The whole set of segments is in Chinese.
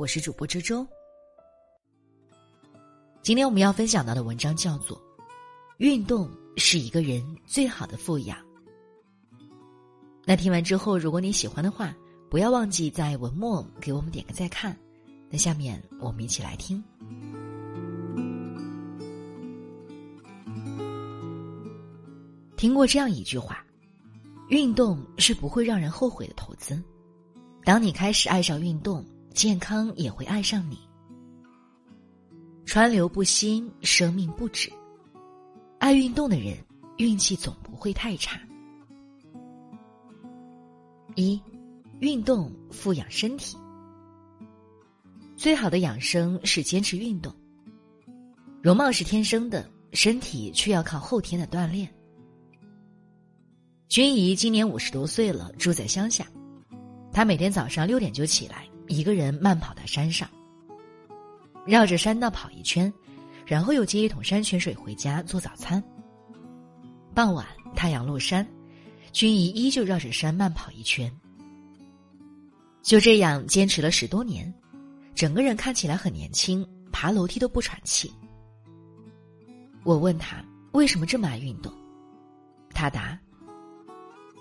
我是主播周周。今天我们要分享到的文章叫做《运动是一个人最好的富养》。那听完之后，如果你喜欢的话，不要忘记在文末给我们点个再看。那下面我们一起来听。听过这样一句话：“运动是不会让人后悔的投资。”当你开始爱上运动，健康也会爱上你。川流不息，生命不止。爱运动的人，运气总不会太差。一，运动富养身体。最好的养生是坚持运动。容貌是天生的，身体却要靠后天的锻炼。君怡今年五十多岁了，住在乡下。她每天早上六点就起来，一个人慢跑到山上，绕着山道跑一圈，然后又接一桶山泉水回家做早餐。傍晚太阳落山，君怡依旧绕着山慢跑一圈。就这样坚持了十多年，整个人看起来很年轻，爬楼梯都不喘气。我问他为什么这么爱运动，他答。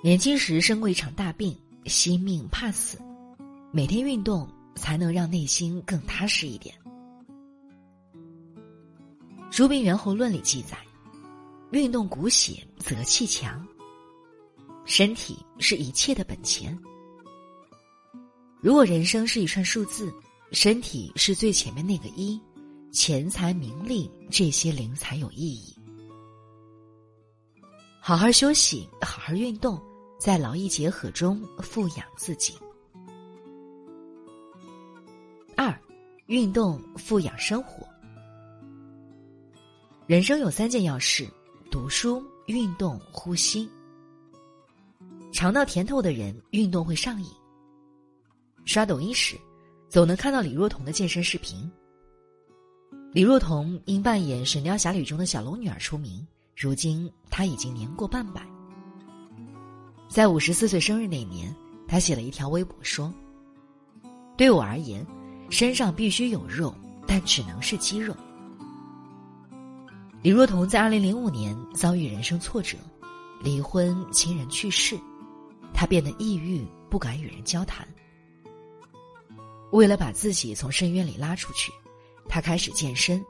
年轻时生过一场大病，惜命怕死，每天运动才能让内心更踏实一点。《朱病源候论》里记载，运动骨血则气强。身体是一切的本钱。如果人生是一串数字，身体是最前面那个一，钱财名利这些零才有意义。好好休息，好好运动。在劳逸结合中富养自己。运动富养生活。人生有三件要事：读书、运动、呼吸。尝到甜头的人，运动会上瘾。刷抖音时，总能看到李若彤的健身视频。李若彤因扮演《神雕侠侣》中的小龙女儿出名，如今她已经年过半百。在五十四岁生日那年，他写了一条微博说：“对我而言，身上必须有肉，但只能是肌肉。”李若彤在二零零五年遭遇人生挫折，离婚，亲人去世，她变得抑郁，不敢与人交谈。为了把自己从深渊里拉出去，她开始健身，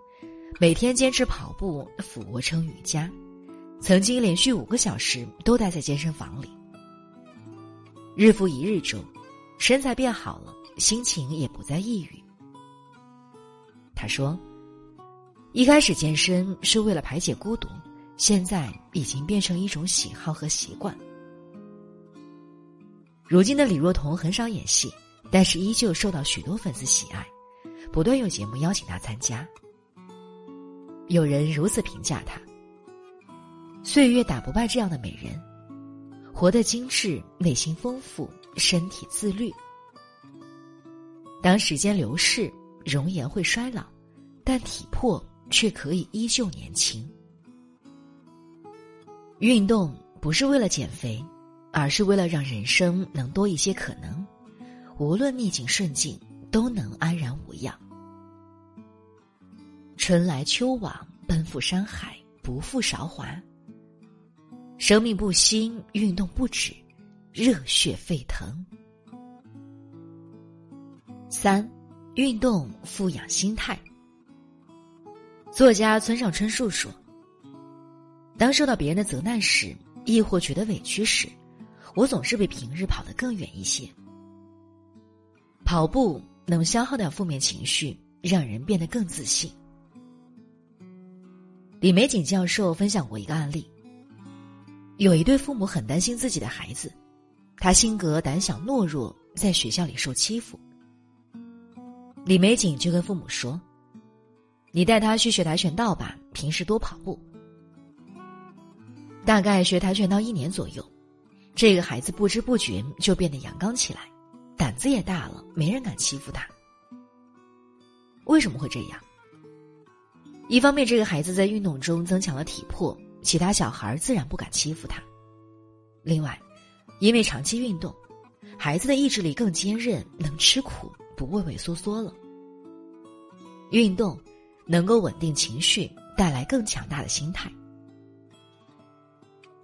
每天坚持跑步、俯卧撑、瑜伽，曾经连续五个小时都待在健身房里。日复一日中，身材变好了，心情也不再抑郁。他说：“一开始健身是为了排解孤独，现在已经变成一种喜好和习惯。”如今的李若彤很少演戏，但是依旧受到许多粉丝喜爱，不断有节目邀请她参加。有人如此评价她：“岁月打不败这样的美人。”活得精致，内心丰富，身体自律。当时间流逝，容颜会衰老，但体魄却可以依旧年轻。运动不是为了减肥，而是为了让人生能多一些可能，无论逆境顺境，都能安然无恙。春来秋往，奔赴山海，不负韶华。生命不息，运动不止，热血沸腾。三，运动富养心态。作家村上春树说：“当受到别人的责难时，亦或觉得委屈时，我总是比平日跑得更远一些。跑步能消耗掉负面情绪，让人变得更自信。”李玫瑾教授分享过一个案例。有一对父母很担心自己的孩子，他性格胆小懦弱，在学校里受欺负。李美景就跟父母说：“你带他去学跆拳道吧，平时多跑步。”大概学跆拳道一年左右，这个孩子不知不觉就变得阳刚起来，胆子也大了，没人敢欺负他。为什么会这样？一方面，这个孩子在运动中增强了体魄。其他小孩自然不敢欺负他。另外，因为长期运动，孩子的意志力更坚韧，能吃苦，不畏畏缩缩了。运动能够稳定情绪，带来更强大的心态。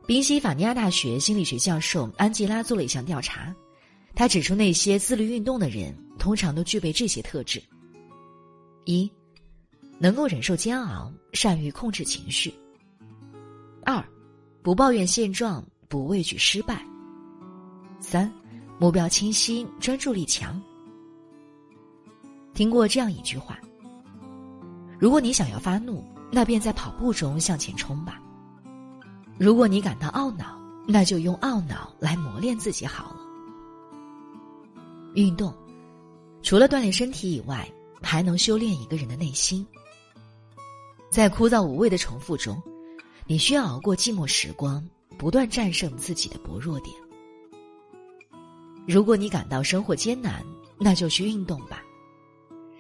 宾夕法尼亚大学心理学教授安吉拉做了一项调查，他指出那些自律运动的人通常都具备这些特质：一，能够忍受煎熬，善于控制情绪；二，不抱怨现状，不畏惧失败；三，目标清晰，专注力强。听过这样一句话：如果你想要发怒，那便在跑步中向前冲吧。如果你感到懊恼，那就用懊恼来磨练自己好了。运动除了锻炼身体以外，还能修炼一个人的内心。在枯燥无味的重复中，你需要熬过寂寞时光，不断战胜自己的薄弱点。如果你感到生活艰难，那就去运动吧，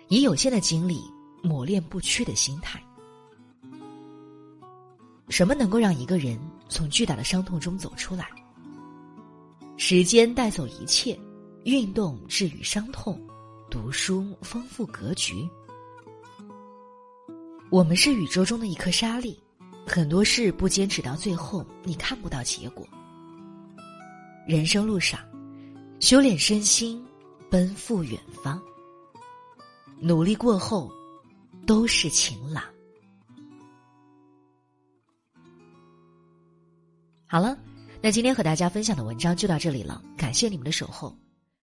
以有限的精力磨练不屈的心态。什么能够让一个人从巨大的伤痛中走出来？时间带走一切，运动治愈伤痛，读书丰富格局。我们是宇宙中的一颗沙粒，很多事不坚持到最后，你看不到结果。人生路上，修炼身心，奔赴远方。努力过后，都是晴朗。好了，那今天和大家分享的文章就到这里了，感谢你们的守候。